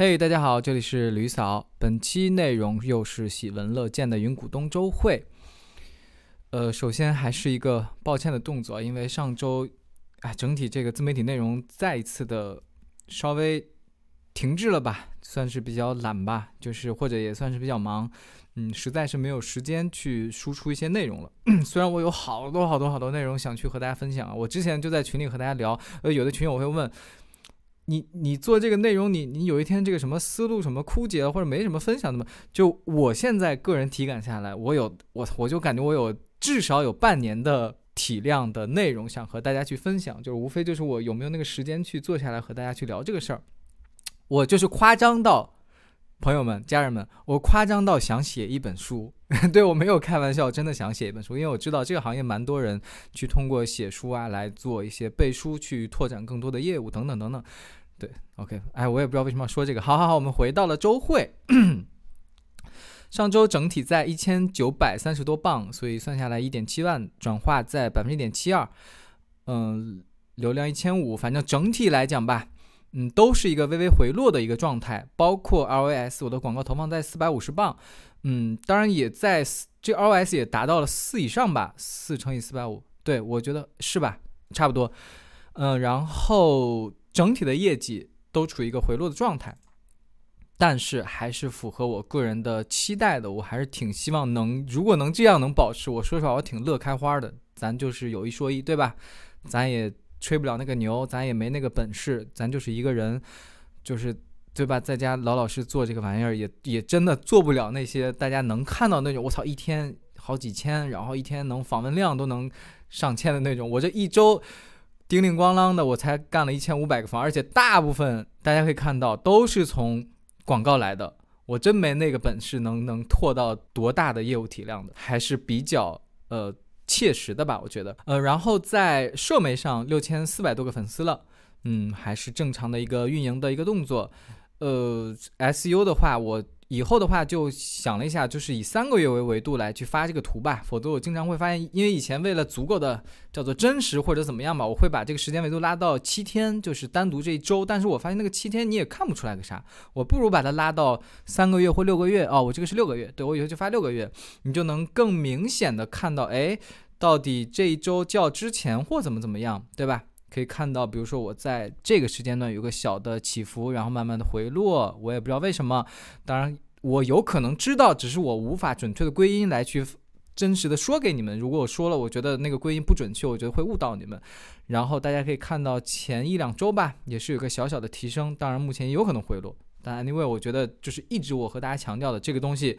嘿，大家好，这里是吕嫂。本期内容又是喜闻乐见的云股东周会。呃，首先还是一个抱歉的动作，因为上周，哎，整体这个自媒体内容再一次的稍微停滞了吧，算是比较懒吧，就是或者也算是比较忙，嗯，实在是没有时间去输出一些内容了。虽然我有好多好多好多内容想去和大家分享，我之前就在群里和大家聊，呃，有的群友会问。你你做这个内容，你你有一天这个什么思路什么枯竭了，或者没什么分享的吗？就我现在个人体感下来，我有我我就感觉我有至少有半年的体量的内容想和大家去分享，就是无非就是我有没有那个时间去坐下来和大家去聊这个事儿。我就是夸张到朋友们家人们，我夸张到想写一本书，对我没有开玩笑，真的想写一本书，因为我知道这个行业蛮多人去通过写书啊来做一些背书，去拓展更多的业务等等等等。对，OK，哎，我也不知道为什么要说这个。好好好，我们回到了周会。上周整体在一千九百三十多磅，所以算下来一点七万，转化在百分之一点七二。嗯，流量一千五，反正整体来讲吧，嗯，都是一个微微回落的一个状态。包括 ROS，我的广告投放在四百五十磅，嗯，当然也在这 ROS 也达到了四以上吧，四乘以四百五，对我觉得是吧，差不多。嗯，然后。整体的业绩都处于一个回落的状态，但是还是符合我个人的期待的。我还是挺希望能，如果能这样能保持，我说实话，我挺乐开花的。咱就是有一说一，对吧？咱也吹不了那个牛，咱也没那个本事，咱就是一个人，就是对吧？在家老老实做这个玩意儿，也也真的做不了那些大家能看到那种。我操，一天好几千，然后一天能访问量都能上千的那种。我这一周。叮铃咣啷的，我才干了一千五百个房，而且大部分大家可以看到都是从广告来的。我真没那个本事，能能拓到多大的业务体量的，还是比较呃切实的吧，我觉得。呃，然后在社媒上六千四百多个粉丝了，嗯，还是正常的一个运营的一个动作。呃，SU 的话，我。以后的话就想了一下，就是以三个月为维度来去发这个图吧，否则我经常会发现，因为以前为了足够的叫做真实或者怎么样吧，我会把这个时间维度拉到七天，就是单独这一周。但是我发现那个七天你也看不出来个啥，我不如把它拉到三个月或六个月哦，我这个是六个月，对我以后就发六个月，你就能更明显的看到，哎，到底这一周较之前或怎么怎么样，对吧？可以看到，比如说我在这个时间段有个小的起伏，然后慢慢的回落，我也不知道为什么。当然，我有可能知道，只是我无法准确的归因来去真实的说给你们。如果我说了，我觉得那个归因不准确，我觉得会误导你们。然后大家可以看到前一两周吧，也是有个小小的提升。当然，目前也有可能回落。但 anyway，我觉得就是一直我和大家强调的这个东西，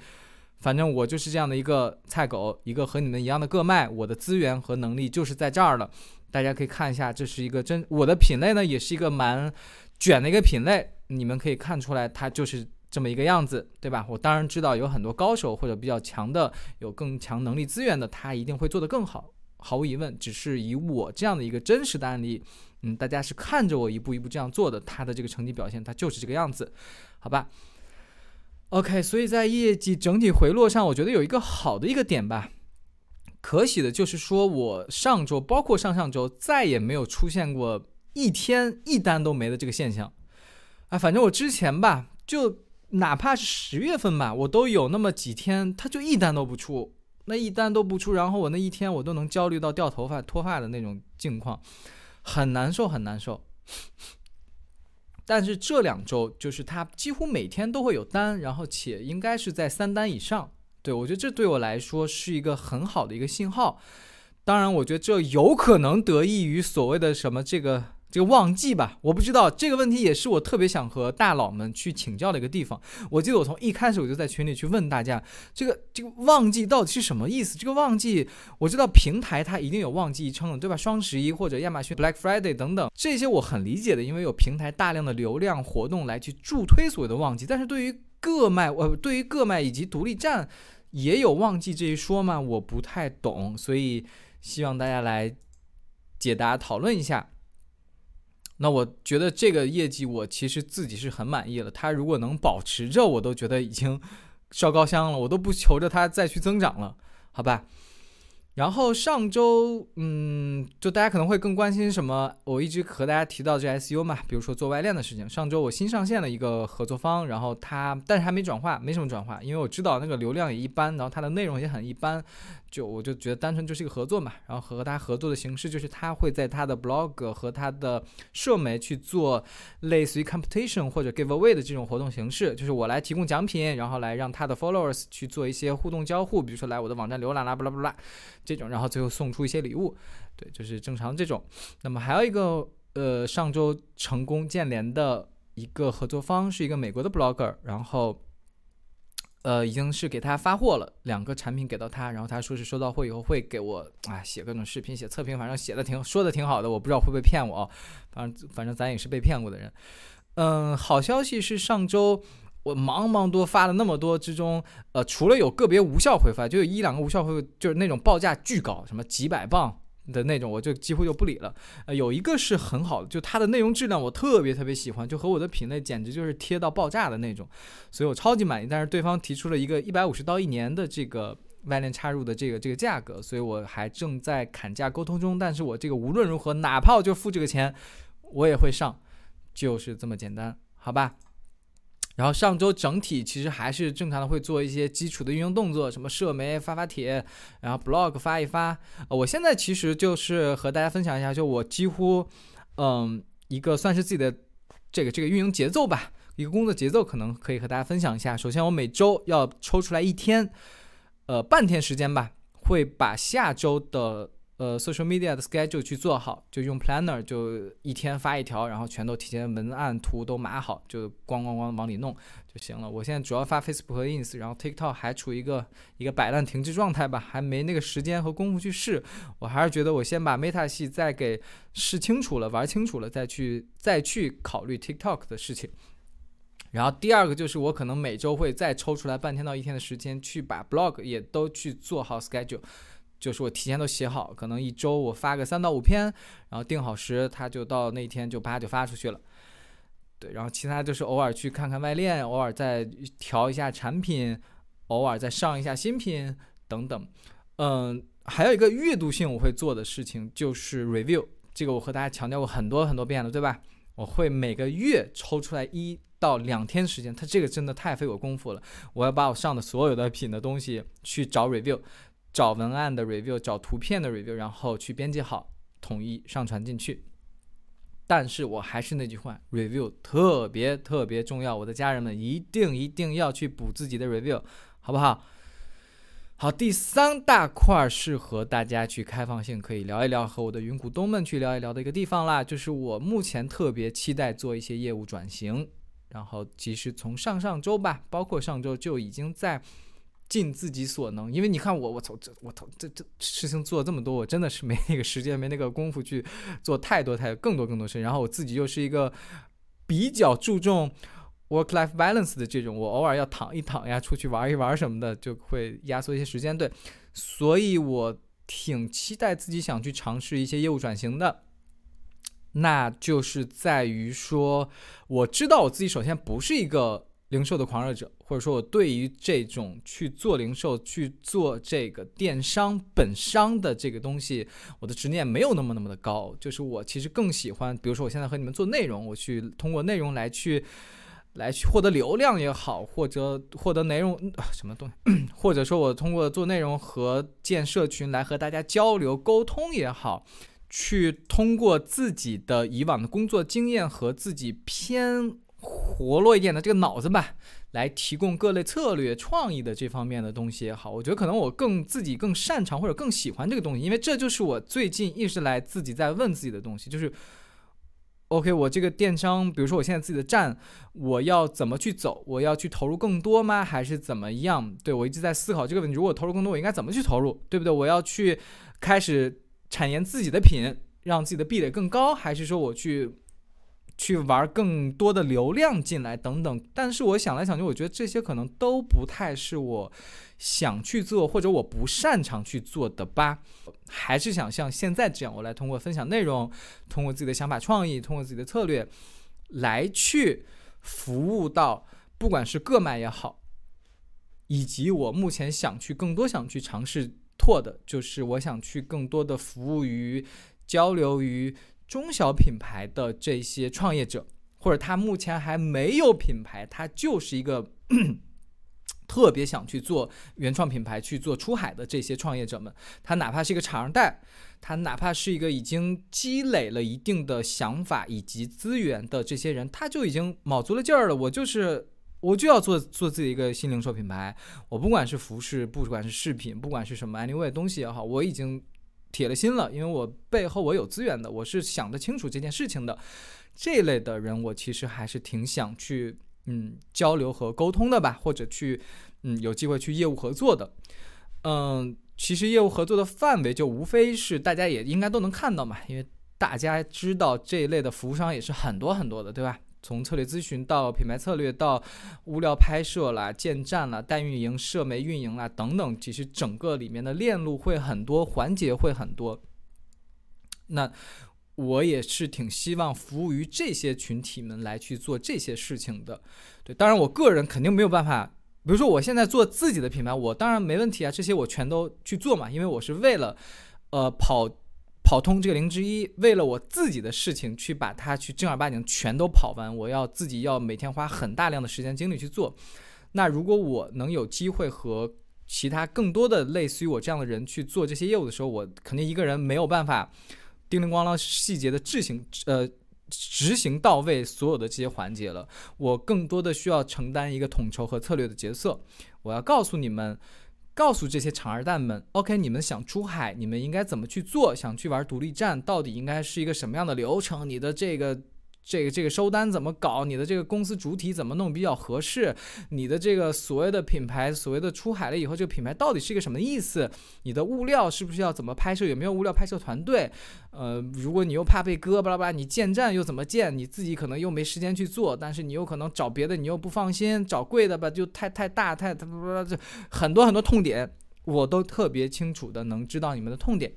反正我就是这样的一个菜狗，一个和你们一样的个卖，我的资源和能力就是在这儿了。大家可以看一下，这是一个真我的品类呢，也是一个蛮卷的一个品类。你们可以看出来，它就是这么一个样子，对吧？我当然知道有很多高手或者比较强的，有更强能力资源的，他一定会做得更好，毫无疑问。只是以我这样的一个真实的案例，嗯，大家是看着我一步一步这样做的，他的这个成绩表现，他就是这个样子，好吧？OK，所以在业绩整体回落上，我觉得有一个好的一个点吧。可喜的就是说，我上周包括上上周再也没有出现过一天一单都没的这个现象，啊，反正我之前吧，就哪怕是十月份吧，我都有那么几天，他就一单都不出，那一单都不出，然后我那一天我都能焦虑到掉头发、脱发的那种境况，很难受，很难受。但是这两周就是他几乎每天都会有单，然后且应该是在三单以上。对，我觉得这对我来说是一个很好的一个信号。当然，我觉得这有可能得益于所谓的什么这个这个旺季吧，我不知道这个问题也是我特别想和大佬们去请教的一个地方。我记得我从一开始我就在群里去问大家，这个这个旺季到底是什么意思？这个旺季我知道平台它一定有旺季一称的，对吧？双十一或者亚马逊 Black Friday 等等这些我很理解的，因为有平台大量的流量活动来去助推所谓的旺季。但是对于各卖，呃，对于各卖以及独立站，也有旺季这一说吗？我不太懂，所以希望大家来解答讨论一下。那我觉得这个业绩我其实自己是很满意了，它如果能保持着，我都觉得已经烧高香了，我都不求着它再去增长了，好吧？然后上周，嗯，就大家可能会更关心什么？我一直和大家提到这 SU 嘛，比如说做外链的事情。上周我新上线了一个合作方，然后他但是还没转化，没什么转化，因为我知道那个流量也一般，然后它的内容也很一般。就我就觉得单纯就是一个合作嘛，然后和他合作的形式就是他会在他的 blog 和他的社媒去做类似于 competition 或者 giveaway 的这种活动形式，就是我来提供奖品，然后来让他的 followers 去做一些互动交互，比如说来我的网站浏览啦，巴拉巴拉这种，然后最后送出一些礼物，对，就是正常这种。那么还有一个呃上周成功建联的一个合作方是一个美国的 blogger，然后。呃，已经是给他发货了，两个产品给到他，然后他说是收到货以后会给我啊写各种视频、写测评，反正写的挺说的挺好的，我不知道会不会骗我啊，反正反正咱也是被骗过的人。嗯，好消息是上周我忙忙多发了那么多之中，呃，除了有个别无效回复，就有一两个无效回复，就是那种报价巨高，什么几百磅。的那种我就几乎就不理了，呃，有一个是很好的，就它的内容质量我特别特别喜欢，就和我的品类简直就是贴到爆炸的那种，所以我超级满意。但是对方提出了一个一百五十刀一年的这个外链插入的这个这个价格，所以我还正在砍价沟通中。但是我这个无论如何，哪怕我就付这个钱，我也会上，就是这么简单，好吧？然后上周整体其实还是正常的，会做一些基础的运营动作，什么社媒发发帖，然后 blog 发一发。我现在其实就是和大家分享一下，就我几乎，嗯，一个算是自己的这个这个运营节奏吧，一个工作节奏，可能可以和大家分享一下。首先，我每周要抽出来一天，呃，半天时间吧，会把下周的。呃，social media 的 schedule 去做好，就用 planner，就一天发一条，然后全都提前文案图都码好，就咣咣咣往里弄就行了。我现在主要发 Facebook 和 Ins，然后 TikTok 还处于一个一个摆烂停滞状态吧，还没那个时间和功夫去试。我还是觉得我先把 Meta 系再给试清楚了，玩清楚了，再去再去考虑 TikTok 的事情。然后第二个就是我可能每周会再抽出来半天到一天的时间，去把 blog 也都去做好 schedule。就是我提前都写好，可能一周我发个三到五篇，然后定好时，他就到那天就啪就发出去了。对，然后其他就是偶尔去看看外链，偶尔再调一下产品，偶尔再上一下新品等等。嗯，还有一个月度性我会做的事情就是 review，这个我和大家强调过很多很多遍了，对吧？我会每个月抽出来一到两天时间，它这个真的太费我功夫了，我要把我上的所有的品的东西去找 review。找文案的 review，找图片的 review，然后去编辑好，统一上传进去。但是我还是那句话，review 特别特别重要，我的家人们一定一定要去补自己的 review，好不好？好，第三大块是和大家去开放性可以聊一聊，和我的云股东们去聊一聊的一个地方啦，就是我目前特别期待做一些业务转型，然后其实从上上周吧，包括上周就已经在。尽自己所能，因为你看我，我操，这我操，这这事情做这么多，我真的是没那个时间，没那个功夫去做太多太更多更多事情。然后我自己又是一个比较注重 work life balance 的这种，我偶尔要躺一躺呀，出去玩一玩什么的，就会压缩一些时间。对，所以我挺期待自己想去尝试一些业务转型的，那就是在于说，我知道我自己首先不是一个。零售的狂热者，或者说我对于这种去做零售、去做这个电商本商的这个东西，我的执念没有那么那么的高。就是我其实更喜欢，比如说我现在和你们做内容，我去通过内容来去来去获得流量也好，或者获得内容什么东西，或者说我通过做内容和建社群来和大家交流沟通也好，去通过自己的以往的工作经验和自己偏。活络一点的这个脑子吧，来提供各类策略、创意的这方面的东西也好，我觉得可能我更自己更擅长或者更喜欢这个东西，因为这就是我最近一直来自己在问自己的东西，就是，OK，我这个电商，比如说我现在自己的站，我要怎么去走？我要去投入更多吗？还是怎么样？对我一直在思考这个问题。如果投入更多，我应该怎么去投入？对不对？我要去开始产研自己的品，让自己的壁垒更高，还是说我去？去玩更多的流量进来等等，但是我想来想去，我觉得这些可能都不太是我想去做或者我不擅长去做的吧。还是想像现在这样，我来通过分享内容，通过自己的想法创意，通过自己的策略，来去服务到不管是个卖也好，以及我目前想去更多想去尝试。拓的，就是我想去更多的服务于、交流于中小品牌的这些创业者，或者他目前还没有品牌，他就是一个 特别想去做原创品牌、去做出海的这些创业者们。他哪怕是一个厂二代，他哪怕是一个已经积累了一定的想法以及资源的这些人，他就已经卯足了劲儿了。我就是。我就要做做自己一个新零售品牌，我不管是服饰，不管是饰品，不管是什么 anyway 东西也好，我已经铁了心了，因为我背后我有资源的，我是想得清楚这件事情的。这类的人，我其实还是挺想去嗯交流和沟通的吧，或者去嗯有机会去业务合作的。嗯，其实业务合作的范围就无非是大家也应该都能看到嘛，因为大家知道这一类的服务商也是很多很多的，对吧？从策略咨询到品牌策略，到物料拍摄啦、建站啦、代运营、社媒运营啦等等，其实整个里面的链路会很多，环节会很多。那我也是挺希望服务于这些群体们来去做这些事情的。对，当然我个人肯定没有办法，比如说我现在做自己的品牌，我当然没问题啊，这些我全都去做嘛，因为我是为了呃跑。跑通这个零之一，为了我自己的事情去把它去正儿八经全都跑完，我要自己要每天花很大量的时间精力去做。那如果我能有机会和其他更多的类似于我这样的人去做这些业务的时候，我肯定一个人没有办法叮铃咣啷细节的执行呃执行到位所有的这些环节了。我更多的需要承担一个统筹和策略的角色，我要告诉你们。告诉这些厂二蛋们，OK，你们想出海，你们应该怎么去做？想去玩独立站，到底应该是一个什么样的流程？你的这个。这个这个收单怎么搞？你的这个公司主体怎么弄比较合适？你的这个所谓的品牌，所谓的出海了以后，这个品牌到底是一个什么意思？你的物料是不是要怎么拍摄？有没有物料拍摄团队？呃，如果你又怕被割，巴拉巴拉，你建站又怎么建？你自己可能又没时间去做，但是你又可能找别的，你又不放心，找贵的吧，就太太大，太太这很多很多痛点，我都特别清楚的能知道你们的痛点。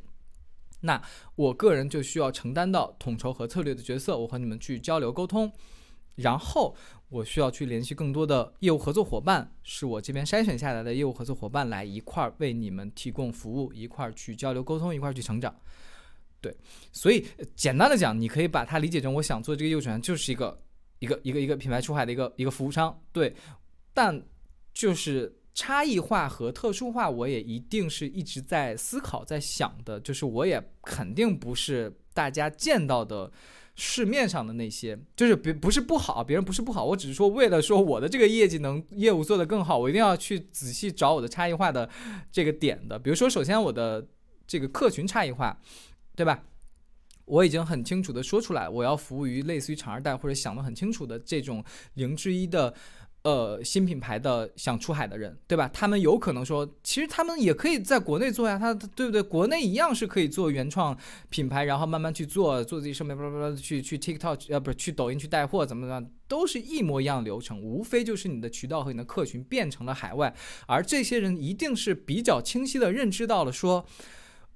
那我个人就需要承担到统筹和策略的角色，我和你们去交流沟通，然后我需要去联系更多的业务合作伙伴，是我这边筛选下来的业务合作伙伴来一块儿为你们提供服务，一块儿去交流沟通，一块儿去成长。对，所以简单的讲，你可以把它理解成我想做这个业务转就是一个一个一个一个品牌出海的一个一个服务商。对，但就是。差异化和特殊化，我也一定是一直在思考、在想的。就是我也肯定不是大家见到的市面上的那些，就是别不是不好，别人不是不好，我只是说为了说我的这个业绩能业务做得更好，我一定要去仔细找我的差异化的这个点的。比如说，首先我的这个客群差异化，对吧？我已经很清楚的说出来，我要服务于类似于厂二代或者想得很清楚的这种零之一的。呃，新品牌的想出海的人，对吧？他们有可能说，其实他们也可以在国内做呀，他对不对？国内一样是可以做原创品牌，然后慢慢去做，做自己上面巴拉巴拉去去 TikTok，呃，不是去抖音去带货，怎么怎么，都是一模一样的流程，无非就是你的渠道和你的客群变成了海外，而这些人一定是比较清晰的认知到了说。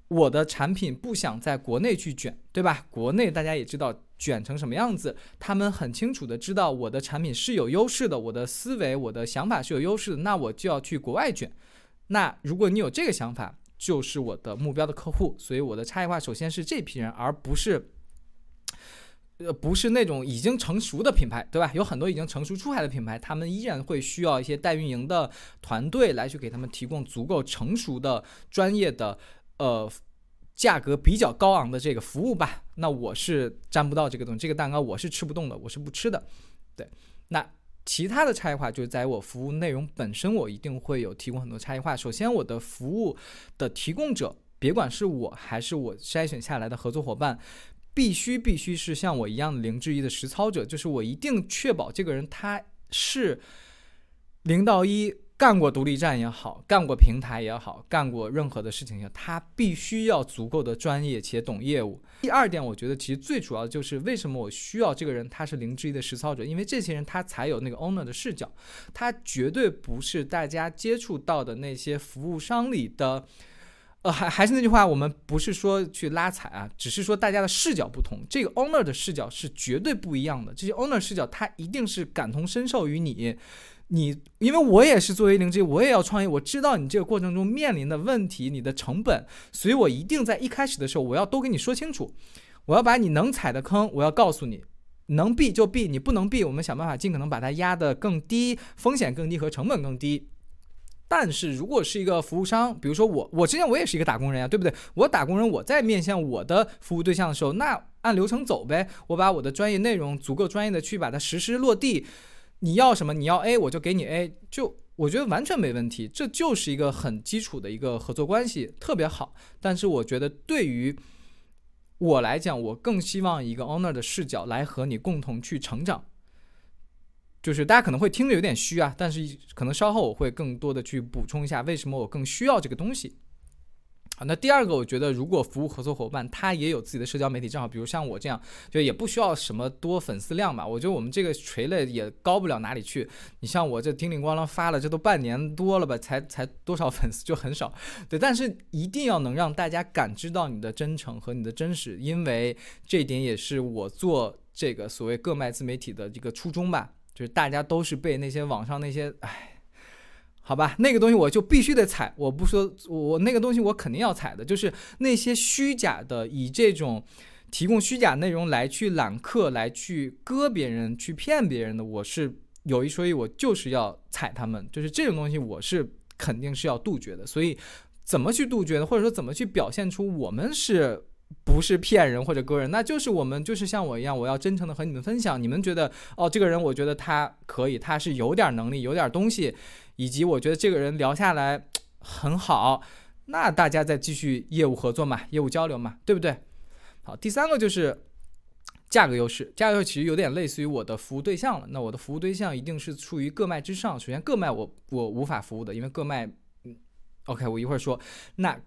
我的产品不想在国内去卷，对吧？国内大家也知道卷成什么样子，他们很清楚的知道我的产品是有优势的，我的思维、我的想法是有优势的，那我就要去国外卷。那如果你有这个想法，就是我的目标的客户。所以我的差异化首先是这批人，而不是，呃，不是那种已经成熟的品牌，对吧？有很多已经成熟出海的品牌，他们依然会需要一些代运营的团队来去给他们提供足够成熟的专业的。呃，价格比较高昂的这个服务吧，那我是沾不到这个东西，这个蛋糕我是吃不动的，我是不吃的。对，那其他的差异化就是在我服务内容本身，我一定会有提供很多差异化。首先，我的服务的提供者，别管是我还是我筛选下来的合作伙伴，必须必须是像我一样的零至一的实操者，就是我一定确保这个人他是零到一。干过独立站也好，干过平台也好，干过任何的事情也好，他必须要足够的专业且懂业务。第二点，我觉得其实最主要的就是为什么我需要这个人，他是零之一的实操者，因为这些人他才有那个 owner 的视角，他绝对不是大家接触到的那些服务商里的。呃，还还是那句话，我们不是说去拉踩啊，只是说大家的视角不同，这个 owner 的视角是绝对不一样的。这些 owner 视角，他一定是感同身受于你。你因为我也是作为零之一，我也要创业，我知道你这个过程中面临的问题，你的成本，所以我一定在一开始的时候，我要都跟你说清楚，我要把你能踩的坑，我要告诉你，能避就避，你不能避，我们想办法尽可能把它压得更低，风险更低和成本更低。但是如果是一个服务商，比如说我，我之前我也是一个打工人呀，对不对？我打工人，我在面向我的服务对象的时候，那按流程走呗，我把我的专业内容足够专业的去把它实施落地。你要什么？你要 A，我就给你 A，就我觉得完全没问题。这就是一个很基础的一个合作关系，特别好。但是我觉得对于我来讲，我更希望一个 owner 的视角来和你共同去成长。就是大家可能会听着有点虚啊，但是可能稍后我会更多的去补充一下为什么我更需要这个东西。好，那第二个，我觉得如果服务合作伙伴他也有自己的社交媒体账号，比如像我这样，就也不需要什么多粉丝量吧。我觉得我们这个垂类也高不了哪里去。你像我这叮铃咣啷发了，这都半年多了吧，才才多少粉丝就很少。对，但是一定要能让大家感知到你的真诚和你的真实，因为这一点也是我做这个所谓各卖自媒体的一个初衷吧。就是大家都是被那些网上那些，唉。好吧，那个东西我就必须得踩。我不说，我那个东西我肯定要踩的，就是那些虚假的，以这种提供虚假内容来去揽客、来去割别人、去骗别人的，我是有一说一，我就是要踩他们。就是这种东西，我是肯定是要杜绝的。所以，怎么去杜绝呢？或者说怎么去表现出我们是不是骗人或者割人？那就是我们就是像我一样，我要真诚的和你们分享。你们觉得哦，这个人我觉得他可以，他是有点能力，有点东西。以及我觉得这个人聊下来很好，那大家再继续业务合作嘛，业务交流嘛，对不对？好，第三个就是价格优势，价格优势其实有点类似于我的服务对象了。那我的服务对象一定是处于各卖之上。首先，各卖我我无法服务的，因为各卖，嗯，OK，我一会儿说。那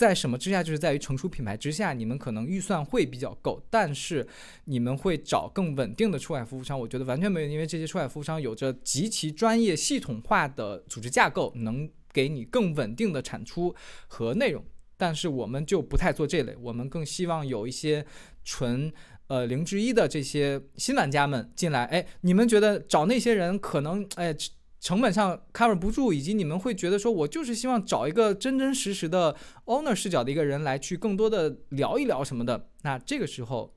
在什么之下？就是在于成熟品牌之下，你们可能预算会比较够，但是你们会找更稳定的出海服务商。我觉得完全没有，因为这些出海服务商有着极其专业、系统化的组织架构，能给你更稳定的产出和内容。但是我们就不太做这类，我们更希望有一些纯呃零之一的这些新玩家们进来。哎，你们觉得找那些人可能哎？成本上 cover 不住，以及你们会觉得说，我就是希望找一个真真实实的 owner 视角的一个人来去更多的聊一聊什么的。那这个时候，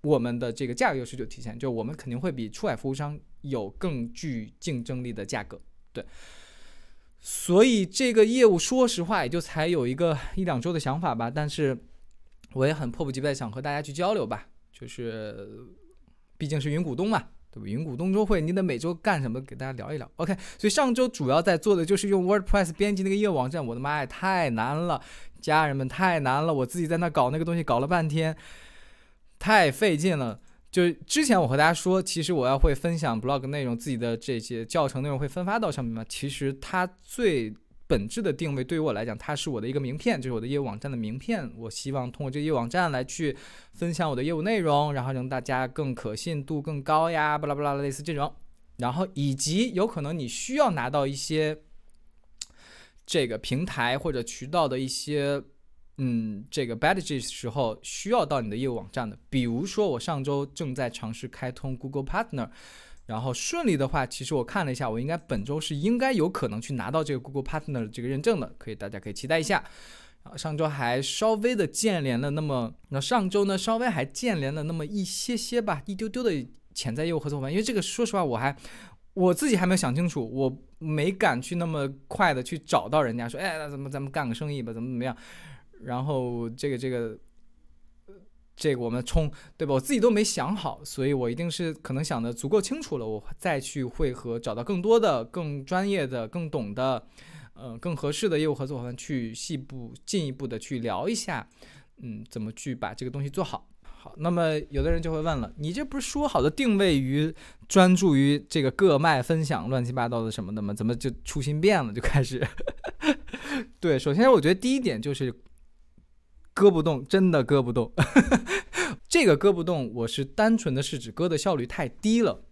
我们的这个价格优势就体现，就我们肯定会比出海服务商有更具竞争力的价格。对，所以这个业务说实话也就才有一个一两周的想法吧，但是我也很迫不及待想和大家去交流吧，就是毕竟是云股东嘛。对吧？云谷东周会，你得每周干什么？给大家聊一聊。OK，所以上周主要在做的就是用 WordPress 编辑那个业务网站。我的妈呀，太难了，家人们太难了！我自己在那搞那个东西，搞了半天，太费劲了。就之前我和大家说，其实我要会分享 blog 内容，自己的这些教程内容会分发到上面嘛。其实它最本质的定位对于我来讲，它是我的一个名片，就是我的业务网站的名片。我希望通过这个业务网站来去分享我的业务内容，然后让大家更可信度更高呀，巴拉巴拉类似这种。然后以及有可能你需要拿到一些这个平台或者渠道的一些嗯这个 badges 时候，需要到你的业务网站的。比如说我上周正在尝试开通 Google Partner。然后顺利的话，其实我看了一下，我应该本周是应该有可能去拿到这个 Google Partner 这个认证的，可以大家可以期待一下。然后上周还稍微的建联了那么，那上周呢稍微还建联了那么一些些吧，一丢丢的潜在业务合作伙伴。因为这个说实话我还我自己还没有想清楚，我没敢去那么快的去找到人家说，哎，那怎么咱们干个生意吧，怎么怎么样？然后这个这个。这个我们冲对吧？我自己都没想好，所以我一定是可能想的足够清楚了，我再去会和找到更多的、更专业的、更懂的，呃，更合适的业务合作伙伴去细部进一步的去聊一下，嗯，怎么去把这个东西做好。好，那么有的人就会问了，你这不是说好的定位于专注于这个各卖分享乱七八糟的什么的吗？怎么就初心变了，就开始？对，首先我觉得第一点就是。割不动，真的割不动。这个割不动，我是单纯的是指割的效率太低了。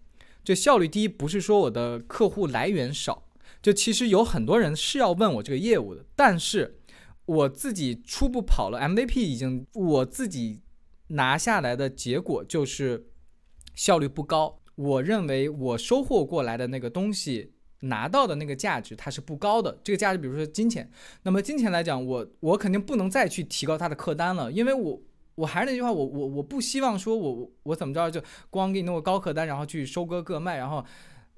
就效率低，不是说我的客户来源少，就其实有很多人是要问我这个业务的，但是我自己初步跑了 MVP，已经我自己拿下来的结果就是效率不高。我认为我收获过来的那个东西拿到的那个价值它是不高的。这个价值，比如说金钱，那么金钱来讲，我我肯定不能再去提高它的客单了，因为我我还是那句话，我我我不希望说我我怎么着就光给你弄个高客单，然后去收割各卖，然后。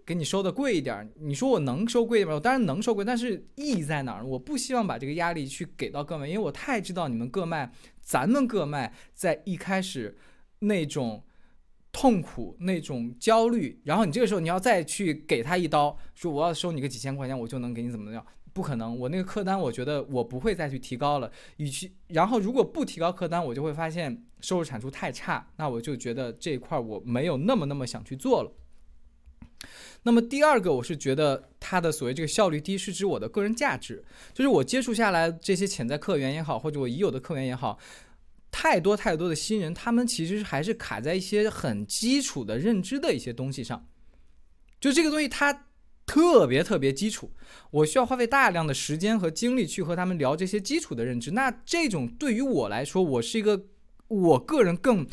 给你收的贵一点，你说我能收贵点吗？我当然能收贵，但是意义在哪儿？我不希望把这个压力去给到各卖，因为我太知道你们各卖，咱们各卖在一开始那种痛苦、那种焦虑，然后你这个时候你要再去给他一刀，说我要收你个几千块钱，我就能给你怎么样？不可能，我那个客单，我觉得我不会再去提高了。与其然后如果不提高客单，我就会发现收入产出太差，那我就觉得这一块我没有那么那么想去做了。那么第二个，我是觉得它的所谓这个效率低，是指我的个人价值，就是我接触下来这些潜在客源也好，或者我已有的客源也好，太多太多的新人，他们其实还是卡在一些很基础的认知的一些东西上，就这个东西它特别特别基础，我需要花费大量的时间和精力去和他们聊这些基础的认知。那这种对于我来说，我是一个我个人更。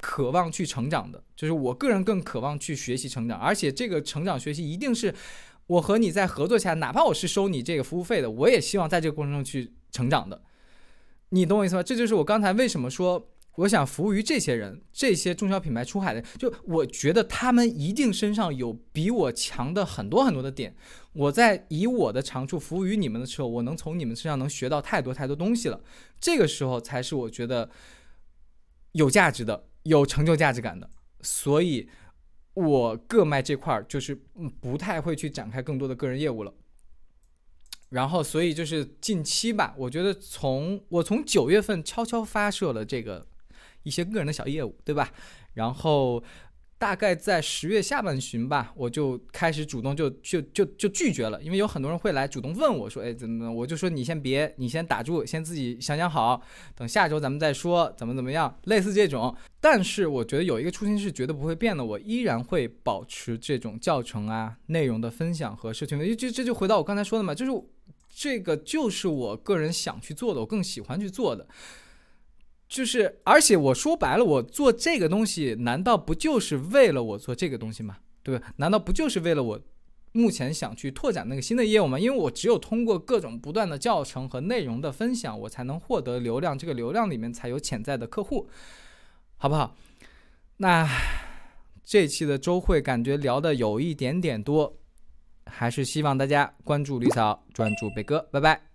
渴望去成长的，就是我个人更渴望去学习成长，而且这个成长学习一定是我和你在合作下，哪怕我是收你这个服务费的，我也希望在这个过程中去成长的。你懂我意思吗？这就是我刚才为什么说我想服务于这些人，这些中小品牌出海的，就我觉得他们一定身上有比我强的很多很多的点。我在以我的长处服务于你们的时候，我能从你们身上能学到太多太多东西了。这个时候才是我觉得有价值的。有成就价值感的，所以我个卖这块儿就是不太会去展开更多的个人业务了。然后，所以就是近期吧，我觉得从我从九月份悄悄发射了这个一些个人的小业务，对吧？然后。大概在十月下半旬吧，我就开始主动就就就就拒绝了，因为有很多人会来主动问我说，哎，怎么怎么，我就说你先别，你先打住，先自己想想好，等下周咱们再说怎么怎么样，类似这种。但是我觉得有一个初心是绝对不会变的，我依然会保持这种教程啊、内容的分享和社群的，就这就回到我刚才说的嘛，就是这个就是我个人想去做的，我更喜欢去做的。就是，而且我说白了，我做这个东西，难道不就是为了我做这个东西吗？对吧？难道不就是为了我目前想去拓展那个新的业务吗？因为我只有通过各种不断的教程和内容的分享，我才能获得流量，这个流量里面才有潜在的客户，好不好？那这期的周会感觉聊的有一点点多，还是希望大家关注吕嫂，专注北哥，拜拜。